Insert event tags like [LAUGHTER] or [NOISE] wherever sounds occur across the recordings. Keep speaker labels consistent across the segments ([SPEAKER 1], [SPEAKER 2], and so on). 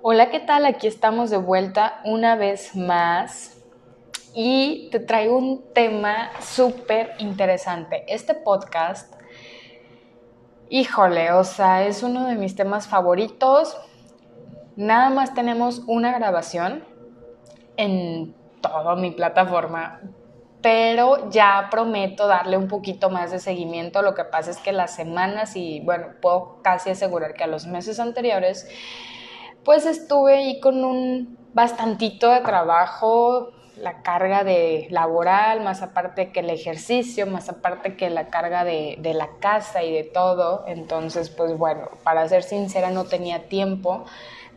[SPEAKER 1] Hola, ¿qué tal? Aquí estamos de vuelta una vez más y te traigo un tema súper interesante. Este podcast, híjole, o sea, es uno de mis temas favoritos. Nada más tenemos una grabación en toda mi plataforma, pero ya prometo darle un poquito más de seguimiento. Lo que pasa es que las semanas y, bueno, puedo casi asegurar que a los meses anteriores pues estuve ahí con un bastantito de trabajo, la carga de laboral, más aparte que el ejercicio, más aparte que la carga de, la casa y de todo. Entonces, pues bueno, para ser sincera, no tenía tiempo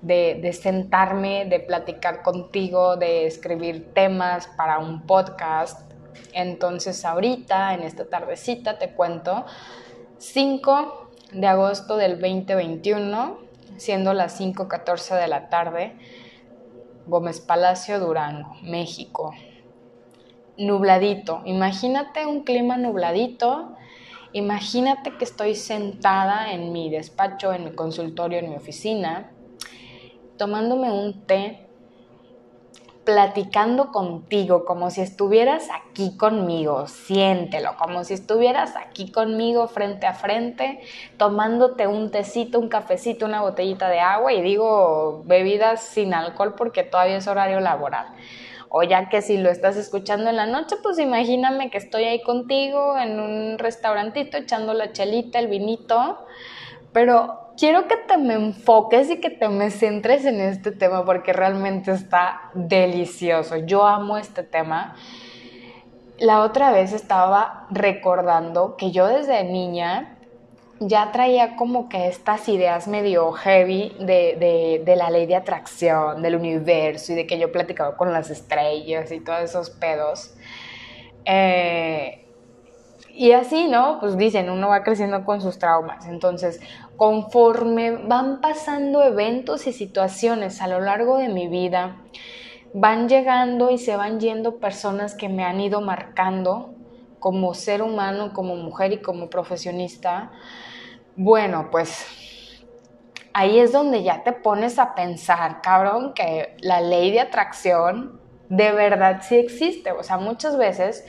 [SPEAKER 1] de, de, sentarme, de platicar contigo, de escribir temas para un podcast. Entonces, ahorita, en esta tardecita, te cuento 5 de agosto del 2021 siendo las 5.14 de la tarde, Gómez Palacio, Durango, México. Nubladito, imagínate un clima nubladito, imagínate que estoy sentada en mi despacho, en mi consultorio, en mi oficina, tomándome un té platicando contigo, como si estuvieras aquí conmigo, siéntelo, como si estuvieras aquí conmigo frente a frente, tomándote un tecito, un cafecito, una botellita de agua y digo bebidas sin alcohol porque todavía es horario laboral. O ya que si lo estás escuchando en la noche, pues imagíname que estoy ahí contigo en un restaurantito echando la chelita, el vinito, pero quiero que te me enfoques y que te me centres en este tema porque realmente está delicioso. Yo amo este tema. La otra vez estaba recordando que yo desde niña ya traía como que estas ideas medio heavy de, de, la ley de atracción, del universo y de que yo platicaba con las estrellas y todos esos pedos. Eh, y así, ¿no? Pues dicen, uno va creciendo con sus traumas. Entonces, conforme van pasando eventos y situaciones a lo largo de mi vida, van llegando y se van yendo personas que me han ido marcando como ser humano, como mujer y como profesionista. Bueno, pues ahí es donde ya te pones a pensar, cabrón, que la ley de atracción de verdad sí existe. O sea, muchas veces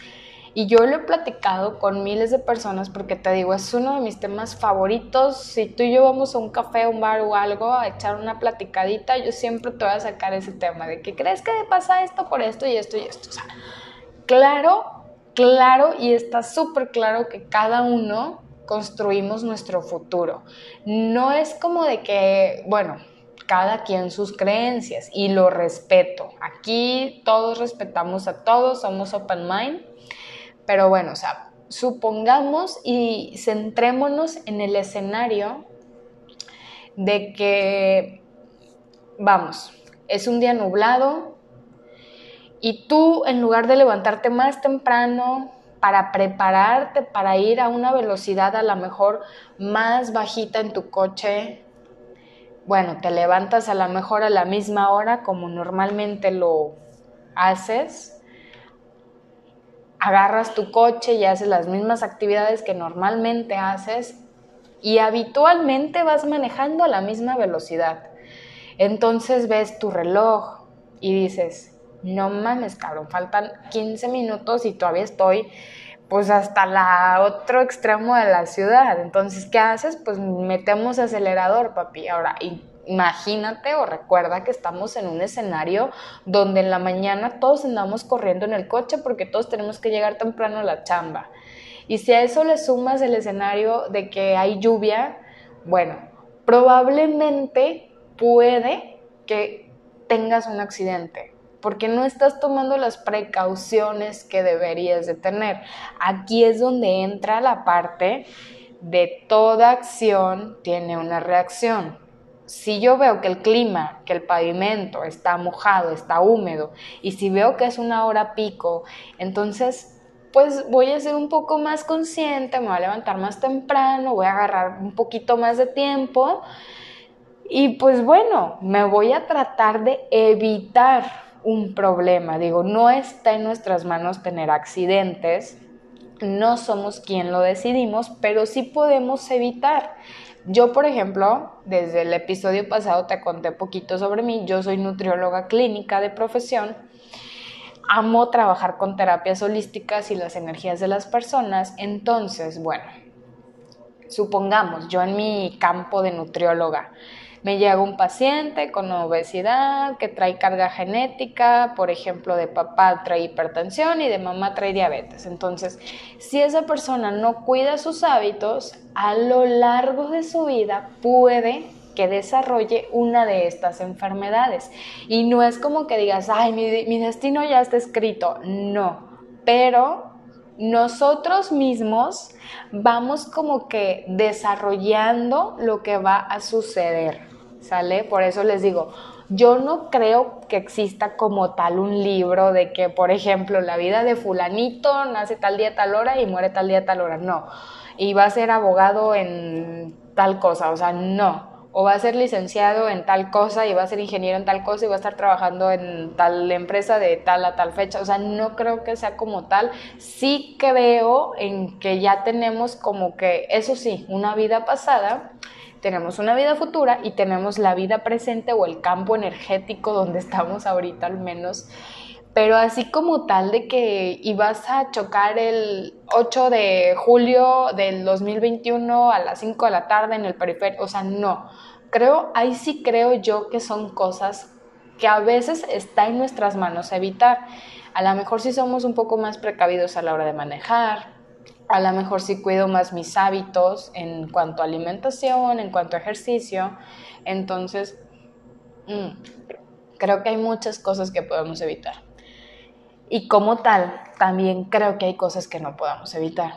[SPEAKER 1] y yo lo he platicado con miles de personas porque te digo, es uno de mis temas favoritos. Si tú y yo vamos a un café, un bar o algo a echar una platicadita, yo siempre te voy a sacar ese tema de que crees que pasa esto por esto y esto y esto. O sea, claro, claro y está súper claro que cada uno construimos nuestro futuro. No es como de que, bueno, cada quien sus creencias y lo respeto. Aquí todos respetamos a todos, somos open mind pero bueno, o sea, supongamos y centrémonos en el escenario de que, vamos, es un día nublado y tú en lugar de levantarte más temprano para prepararte para ir a una velocidad a lo mejor más bajita en tu coche, bueno, te levantas a lo mejor a la misma hora como normalmente lo haces agarras tu coche y haces las mismas actividades que normalmente haces y habitualmente vas manejando a la misma velocidad. Entonces ves tu reloj y dices, no mames, cabrón, faltan 15 minutos y todavía estoy pues hasta la otro extremo de la ciudad. Entonces, ¿qué haces? Pues metemos acelerador, papi. Ahora, imagínate o recuerda que estamos en un escenario donde en la mañana todos andamos corriendo en el coche porque todos tenemos que llegar temprano a la chamba. Y si a eso le sumas el escenario de que hay lluvia, bueno, probablemente puede que tengas un accidente porque no estás tomando las precauciones que deberías de tener. Aquí es donde entra la parte de toda acción tiene una reacción si yo veo que el clima, que el pavimento está mojado, está húmedo, y si veo que es una hora pico, entonces pues voy a ser un poco más consciente, me voy a levantar más temprano, voy a agarrar un poquito más de tiempo y pues bueno, me voy a tratar de evitar un problema. Digo, no está en nuestras manos tener accidentes, no somos quien lo decidimos, pero sí podemos evitar. Yo, por ejemplo, desde el episodio pasado te conté poquito sobre mí. Yo soy nutrióloga clínica de profesión. Amo trabajar con terapias holísticas y las energías de las personas. Entonces, bueno, supongamos, yo en mi campo de nutrióloga, me llega un paciente con obesidad que trae carga genética, por ejemplo, de papá trae hipertensión y de mamá trae diabetes. Entonces, si esa persona no cuida sus hábitos, a lo largo de su vida puede que desarrolle una de estas enfermedades. Y no es como que digas, ay, mi, mi destino ya está escrito. No, pero nosotros mismos vamos como que desarrollando lo que va a suceder. Por eso les digo, yo no creo que exista como tal un libro de que, por ejemplo, la vida de fulanito nace tal día, tal hora y muere tal día, tal hora, no. Y va a ser abogado en tal cosa, o sea, no. O va a ser licenciado en tal cosa y va a ser ingeniero en tal cosa y va a estar trabajando en tal empresa de tal a tal fecha. O sea, no creo que sea como tal. Sí creo en que ya tenemos como que, eso sí, una vida pasada tenemos una vida futura y tenemos la vida presente o el campo energético donde estamos ahorita al menos. Pero así como tal de que ibas a chocar el 8 de julio del 2021 a las 5 de la tarde en el periferio, o sea, no. Creo, ahí sí creo yo que son cosas que a veces está en nuestras manos evitar. A lo mejor si somos un poco más precavidos a la hora de manejar, a lo mejor sí cuido más mis hábitos en cuanto a alimentación, en cuanto a ejercicio. Entonces, mm, creo que hay muchas cosas que podemos evitar. Y como tal, también creo que hay cosas que no podamos evitar.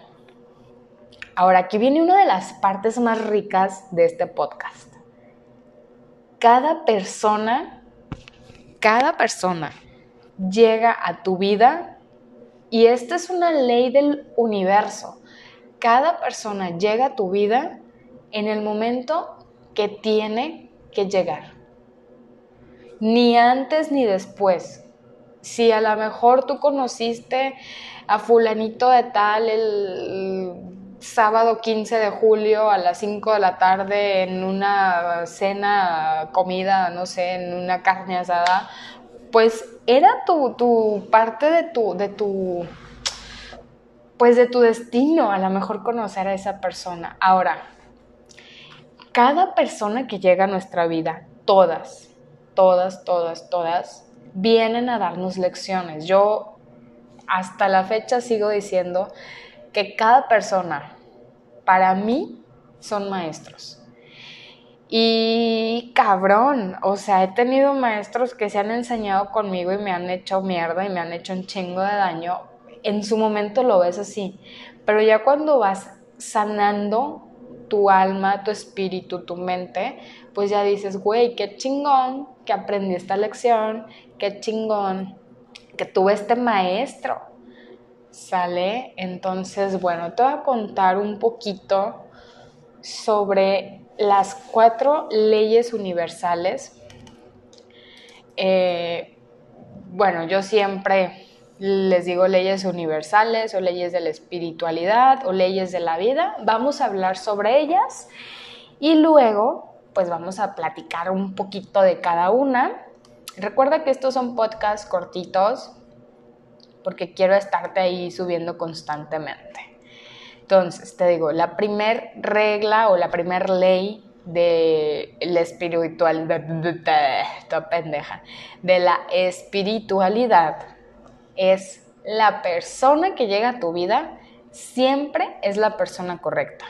[SPEAKER 1] Ahora, aquí viene una de las partes más ricas de este podcast. Cada persona, cada persona llega a tu vida y esta es una ley del universo. Cada persona llega a tu vida en el momento que tiene que llegar. Ni antes ni después. Si a lo mejor tú conociste a fulanito de tal el sábado 15 de julio a las 5 de la tarde en una cena, comida, no sé, en una carne asada, pues era tu, parte de tu, de tu, pues de tu destino, a lo mejor conocer a esa persona. Ahora, cada persona que llega a nuestra vida, todas, todas, todas, todas, vienen a darnos lecciones. Yo hasta la fecha sigo diciendo que cada persona, para mí, son maestros. Y cabrón, o sea, he tenido maestros que se han enseñado conmigo y me han hecho mierda y me han hecho un chingo de daño. En su momento lo ves así, pero ya cuando vas sanando tu alma, tu espíritu, tu mente, pues ya dices, güey, qué chingón que aprendí esta lección, qué chingón que tuve este maestro. ¿Sale? Entonces, bueno, te voy a contar un poquito sobre las cuatro leyes universales, eh, bueno, yo siempre les digo leyes universales o leyes de la espiritualidad o leyes de la vida, vamos a hablar sobre ellas y luego pues vamos a platicar un poquito de cada una. Recuerda que estos son podcasts cortitos porque quiero estarte ahí subiendo constantemente. Entonces, te digo, la primer regla o la primer ley de la espiritualidad, pendeja, de la espiritualidad es la persona que llega a tu vida siempre es la persona correcta.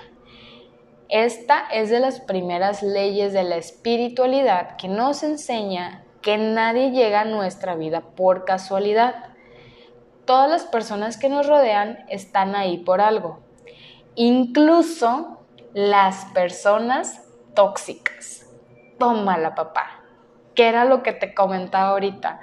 [SPEAKER 1] Esta es de las primeras leyes de la espiritualidad que nos enseña que nadie llega a nuestra vida por casualidad. Todas las personas que nos rodean están ahí por algo incluso las personas tóxicas. Tómala, papá. ¿Qué era lo que te comentaba ahorita?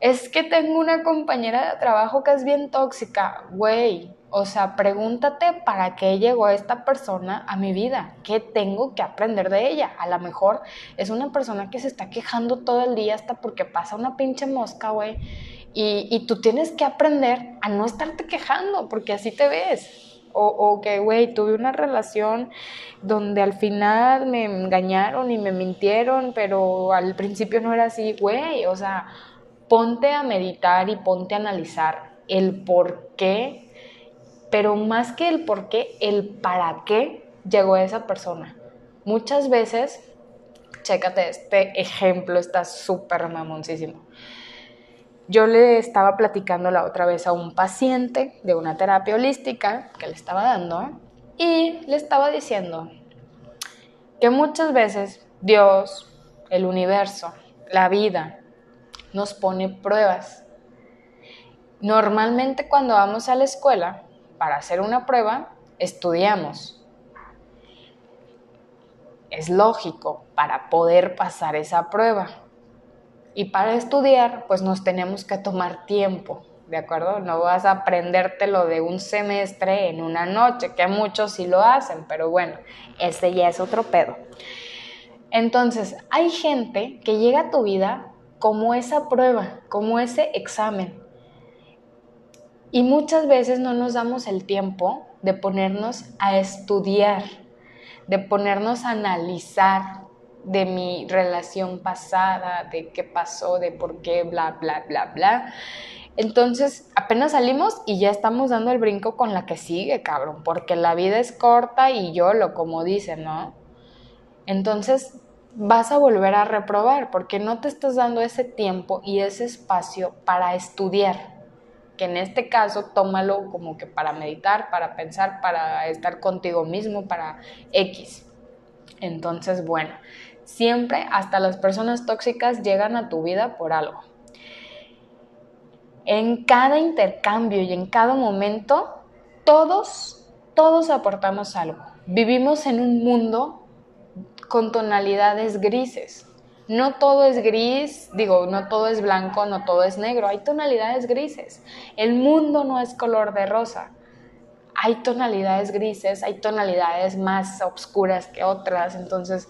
[SPEAKER 1] Es que tengo una compañera de trabajo que es bien tóxica. Güey, o sea, pregúntate para qué llegó esta persona a mi vida. ¿Qué tengo que aprender de ella? A lo mejor es una persona que se está quejando todo el día hasta porque pasa una pinche mosca, güey. Y, y tú tienes que aprender a no estarte quejando porque así te ves. O, o que, güey, tuve una relación donde al final me engañaron y me mintieron, pero al principio no era así, güey. O sea, ponte a meditar y ponte a analizar el por qué, pero más que el por qué, el para qué llegó esa persona. Muchas veces, chécate, este ejemplo está súper mamoncísimo. Yo le estaba platicando la otra vez a un paciente de una terapia holística que le estaba dando y le estaba diciendo que muchas veces Dios, el universo, la vida, nos pone pruebas. Normalmente cuando vamos a la escuela para hacer una prueba, estudiamos. Es lógico para poder pasar esa prueba. Y para estudiar, pues nos tenemos que tomar tiempo, ¿de acuerdo? No vas a aprendértelo de un semestre en una noche, que muchos sí lo hacen, pero bueno, ese ya es otro pedo. Entonces, hay gente que llega a tu vida como esa prueba, como ese examen. Y muchas veces no nos damos el tiempo de ponernos a estudiar, de ponernos a analizar de mi relación pasada, de qué pasó, de por qué, bla, bla, bla, bla. Entonces, apenas salimos y ya estamos dando el brinco con la que sigue, cabrón, porque la vida es corta y yo lo como dicen, ¿no? Entonces, vas a volver a reprobar porque no te estás dando ese tiempo y ese espacio para estudiar, que en este caso tómalo como que para meditar, para pensar, para estar contigo mismo, para X. Entonces, bueno, Siempre, hasta las personas tóxicas llegan a tu vida por algo. En cada intercambio y en cada momento, todos, todos aportamos algo. Vivimos en un mundo con tonalidades grises. No todo es gris, digo, no todo es blanco, no todo es negro, hay tonalidades grises. El mundo no es color de rosa. Hay tonalidades grises, hay tonalidades más oscuras que otras, entonces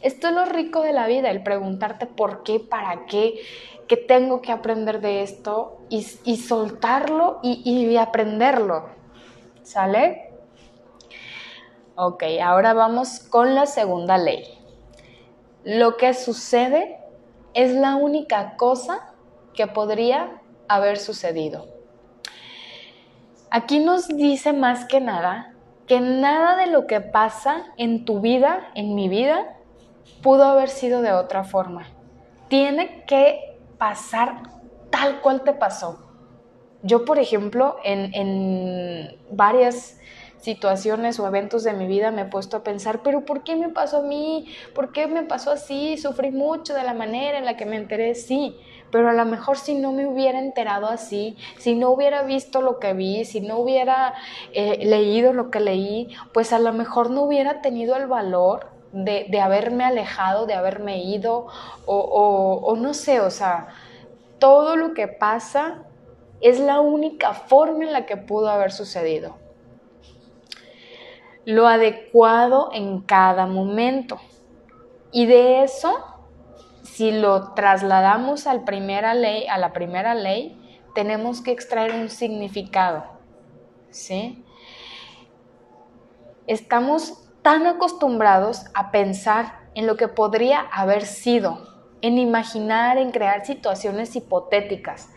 [SPEAKER 1] esto es lo rico de la vida, el preguntarte por qué, para qué, qué tengo que aprender de esto y, soltarlo y, y aprenderlo. ¿Sale? Ok, ahora vamos con la segunda ley. Lo que sucede es la única cosa que podría haber sucedido. Aquí nos dice más que nada que nada de lo que pasa en tu vida, en mi vida, pudo haber sido de otra forma. Tiene que pasar tal cual te pasó. Yo, por ejemplo, en, varias situaciones o eventos de mi vida me he puesto a pensar, pero ¿por qué me pasó a mí? ¿Por qué me pasó así? Sufrí mucho de la manera en la que me enteré, sí, pero a lo mejor si no me hubiera enterado así, si no hubiera visto lo que vi, si no hubiera eh, leído lo que leí, pues a lo mejor no hubiera tenido el valor de, haberme alejado, de haberme ido, o, o no sé, o sea, todo lo que pasa es la única forma en la que pudo haber sucedido. Lo adecuado en cada momento. Y de eso, si lo trasladamos al primera ley, a la primera ley, tenemos que extraer un significado. ¿Sí? Estamos tan acostumbrados a pensar en lo que podría haber sido, en imaginar, en crear situaciones hipotéticas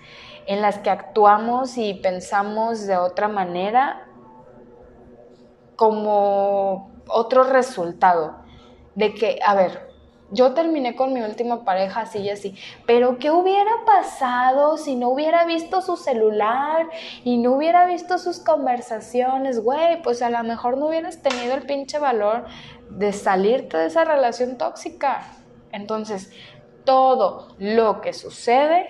[SPEAKER 1] en las que actuamos y pensamos de otra manera como otro resultado de que, a ver, yo terminé con mi última pareja así y así, pero ¿qué hubiera pasado si no hubiera visto su celular y no hubiera visto sus conversaciones? Güey, pues a lo mejor no hubieras tenido el pinche valor de salirte de esa relación tóxica. Entonces, todo lo que sucede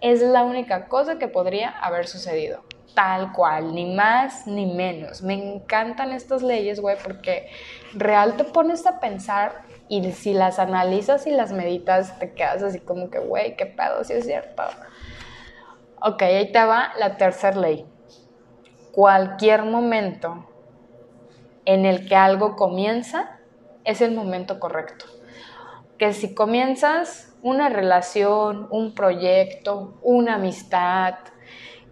[SPEAKER 1] es la única cosa que podría haber sucedido. Tal cual, ni más ni menos. Me encantan estas leyes, güey, porque real te pones a pensar y si las analizas y las meditas, te quedas así como que, güey, qué pedo, si es cierto. Ok, ahí te va la tercera ley. Cualquier momento en el que algo comienza es el momento correcto. Que si comienzas una relación, un proyecto, una amistad,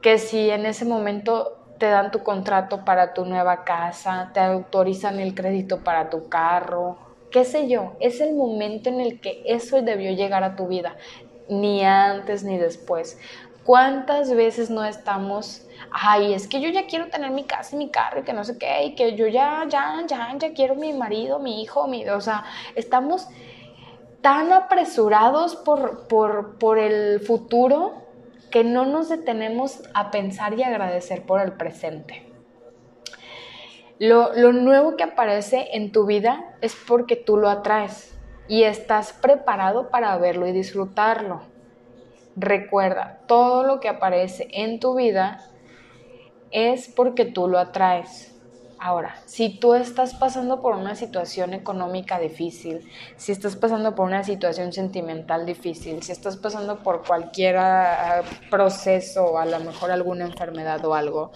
[SPEAKER 1] que si en ese momento te dan tu contrato para tu nueva casa, te autorizan el crédito para tu carro, qué sé yo, es el momento en el que eso debió llegar a tu vida, ni antes ni después. ¿Cuántas veces no estamos, ay, es que yo ya quiero tener mi casa y mi carro y que no sé qué, y que yo ya, ya, ya, ya quiero mi marido, mi hijo, mi, o sea, estamos tan apresurados por, por, por el futuro que no nos detenemos a pensar y agradecer por el presente. Lo, lo, nuevo que aparece en tu vida es porque tú lo atraes y estás preparado para verlo y disfrutarlo. Recuerda, todo lo que aparece en tu vida es porque tú lo atraes. Ahora, si tú estás pasando por una situación económica difícil, si estás pasando por una situación sentimental difícil, si estás pasando por cualquier ah, proceso a lo mejor alguna enfermedad o algo,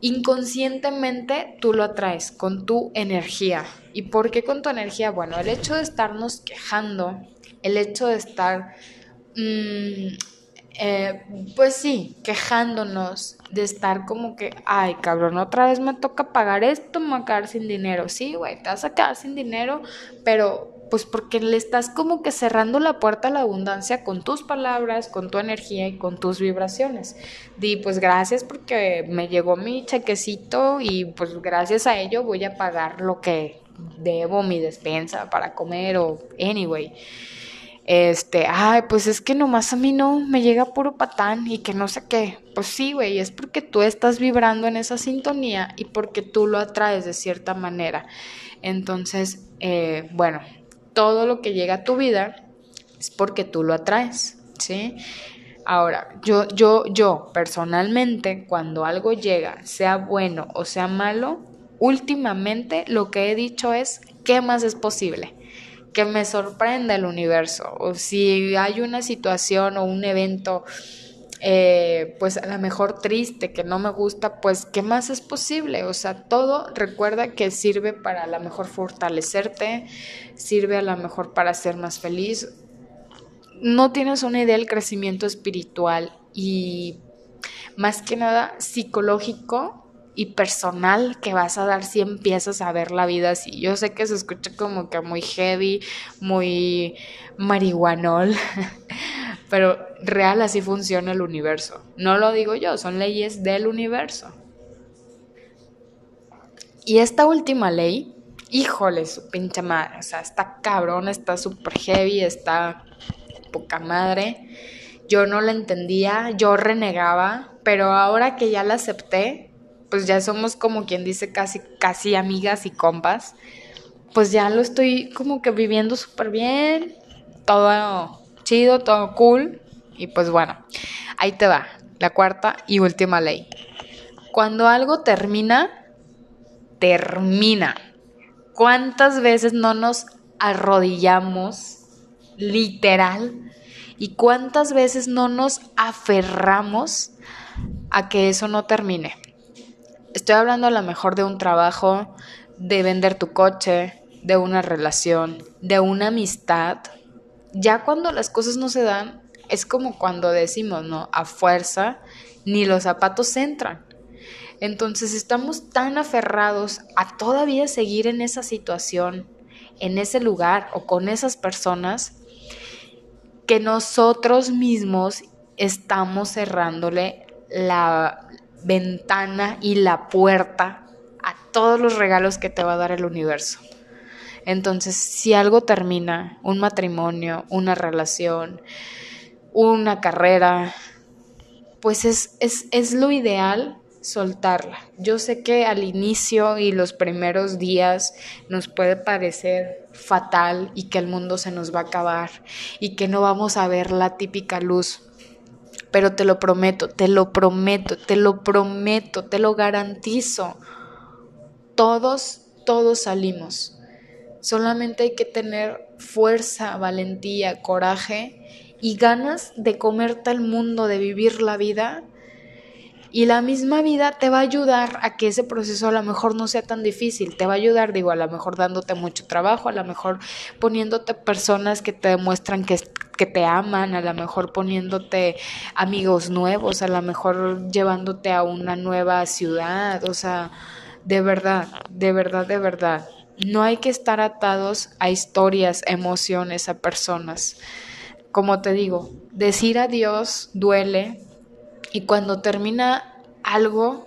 [SPEAKER 1] inconscientemente tú lo atraes con tu energía. ¿Y por qué con tu energía? Bueno, el hecho de estarnos quejando, el hecho de estar, mm, eh, pues sí, quejándonos, de estar como que, ay, cabrón, otra vez me toca pagar esto, me voy a quedar sin dinero. Sí, güey, te vas a quedar sin dinero, pero pues porque le estás como que cerrando la puerta a la abundancia con tus palabras, con tu energía y con tus vibraciones. Di, pues gracias porque me llegó mi chequecito y pues gracias a ello voy a pagar lo que debo, mi despensa para comer o anyway este, ay, pues es que nomás a mí no me llega puro patán y que no sé qué. Pues sí, güey, es porque tú estás vibrando en esa sintonía y porque tú lo atraes de cierta manera. Entonces, eh, bueno, todo lo que llega a tu vida es porque tú lo atraes, ¿sí? Ahora, yo, yo, yo personalmente, cuando algo llega, sea bueno o sea malo, últimamente lo que he dicho es, ¿qué más es posible? que me sorprenda el universo. O si hay una situación o un evento, eh, pues a lo mejor triste, que no me gusta, pues ¿qué más es posible? O sea, todo recuerda que sirve para a lo mejor fortalecerte, sirve a lo mejor para ser más feliz. No tienes una idea del crecimiento espiritual y más que nada psicológico y personal que vas a dar si empiezas a ver la vida así. Yo sé que se escucha como que muy heavy, muy marihuanol, [LAUGHS] pero real así funciona el universo. No lo digo yo, son leyes del universo. Y esta última ley, híjole, su pinche madre, o sea, está cabrón, está súper heavy, está poca madre. Yo no la entendía, yo renegaba, pero ahora que ya la acepté, pues ya somos como quien dice casi, casi amigas y compas, pues ya lo estoy como que viviendo súper bien, todo chido, todo cool. Y pues bueno, ahí te va, la cuarta y última ley. Cuando algo termina, termina. ¿Cuántas veces no nos arrodillamos literal? ¿Y cuántas veces no nos aferramos a que eso no termine? Estoy hablando a lo mejor de un trabajo, de vender tu coche, de una relación, de una amistad. Ya cuando las cosas no se dan, es como cuando decimos, ¿no? A fuerza, ni los zapatos entran. Entonces estamos tan aferrados a todavía seguir en esa situación, en ese lugar o con esas personas, que nosotros mismos estamos cerrándole la, ventana y la puerta a todos los regalos que te va a dar el universo. Entonces, si algo termina, un matrimonio, una relación, una carrera, pues es, es, es lo ideal soltarla. Yo sé que al inicio y los primeros días nos puede parecer fatal y que el mundo se nos va a acabar y que no vamos a ver la típica luz pero te lo prometo, te lo prometo, te lo prometo, te lo garantizo. Todos, todos salimos. Solamente hay que tener fuerza, valentía, coraje y ganas de comerte el mundo, de vivir la vida Y la misma vida te va a ayudar a que ese proceso a lo mejor no sea tan difícil. Te va a ayudar, digo, a lo mejor dándote mucho trabajo, a lo mejor poniéndote personas que te demuestran que, que te aman, a lo mejor poniéndote amigos nuevos, a lo mejor llevándote a una nueva ciudad. O sea, de verdad, de verdad, de verdad. No hay que estar atados a historias, emociones, a personas. Como te digo, decir adiós duele y cuando termina algo,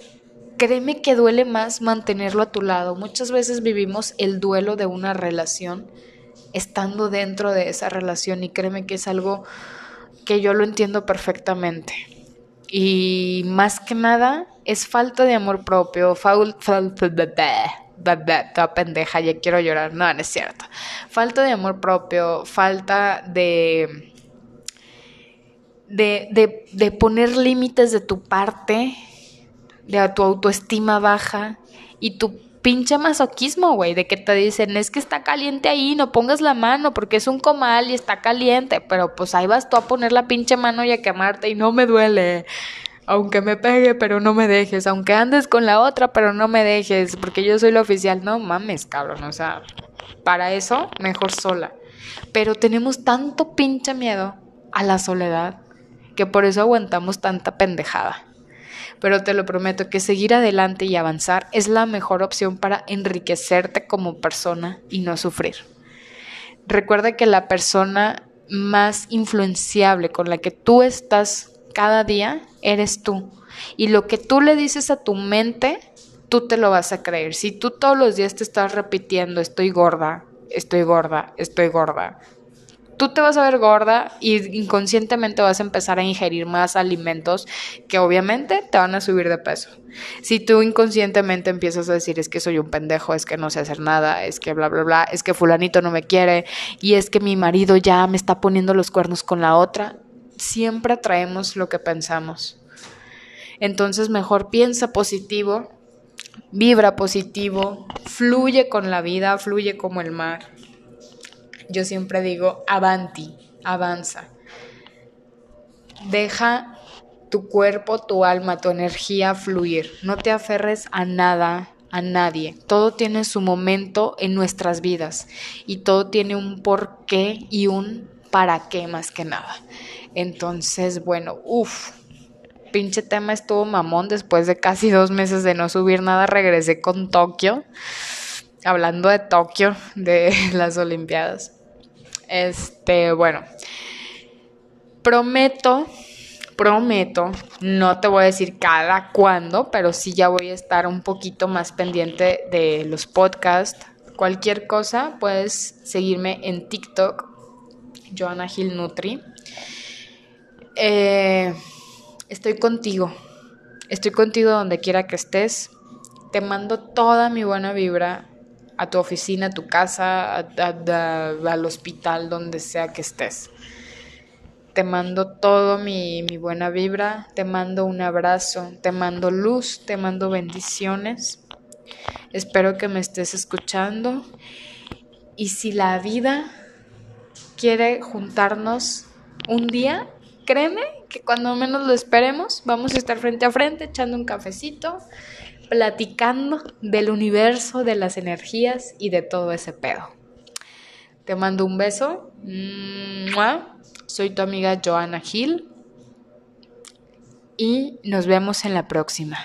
[SPEAKER 1] créeme que duele más mantenerlo a tu lado. Muchas veces vivimos el duelo de una relación estando dentro de esa relación y créeme que es algo que yo lo entiendo perfectamente. Y más que nada es falta de amor propio, falta toda pendeja, ya quiero llorar. No, no es cierto. Falta de amor propio, falta de. De, de, poner límites de tu parte, de tu autoestima baja y tu pinche masoquismo, güey, de que te dicen, es que está caliente ahí, no pongas la mano porque es un comal y está caliente, pero pues ahí vas tú a poner la pinche mano y a quemarte y no me duele aunque me pegue, pero no me dejes, aunque andes con la otra, pero no me dejes, porque yo soy la oficial. No mames, cabrón, o sea, para eso, mejor sola. Pero tenemos tanto pinche miedo a la soledad que por eso aguantamos tanta pendejada. Pero te lo prometo que seguir adelante y avanzar es la mejor opción para enriquecerte como persona y no sufrir. Recuerda que la persona más influenciable con la que tú estás cada día eres tú. Y lo que tú le dices a tu mente, tú te lo vas a creer. Si tú todos los días te estás repitiendo, estoy gorda, estoy gorda, estoy gorda, tú te vas a ver gorda y inconscientemente vas a empezar a ingerir más alimentos que obviamente te van a subir de peso. Si tú inconscientemente empiezas a decir es que soy un pendejo, es que no sé hacer nada, es que bla, bla, bla, es que fulanito no me quiere y es que mi marido ya me está poniendo los cuernos con la otra, siempre atraemos lo que pensamos. Entonces mejor piensa positivo, vibra positivo, fluye con la vida, fluye como el mar. Yo siempre digo, avanti, avanza. Deja tu cuerpo, tu alma, tu energía fluir. No te aferres a nada, a nadie. Todo tiene su momento en nuestras vidas y todo tiene un porqué y un para qué más que nada. Entonces, bueno, uff, pinche tema estuvo mamón. Después de casi dos meses de no subir nada, regresé con Tokio. Hablando de Tokio, de [LAUGHS] las Olimpiadas. Este, bueno, prometo, prometo, no te voy a decir cada cuándo, pero sí ya voy a estar un poquito más pendiente de los podcasts. Cualquier cosa, puedes seguirme en TikTok, Joana Gil Nutri. Eh, estoy contigo. Estoy contigo donde quiera que estés. Te mando toda mi buena vibra a tu oficina, a tu casa, al hospital, donde sea que estés. Te mando todo mi, mi buena vibra, te mando un abrazo, te mando luz, te mando bendiciones. Espero que me estés escuchando. Y si la vida quiere juntarnos un día, créeme que cuando menos lo esperemos, vamos a estar frente a frente echando un cafecito, platicando del universo, de las energías y de todo ese pedo. Te mando un beso. Soy tu amiga Joana Gil y nos vemos en la próxima.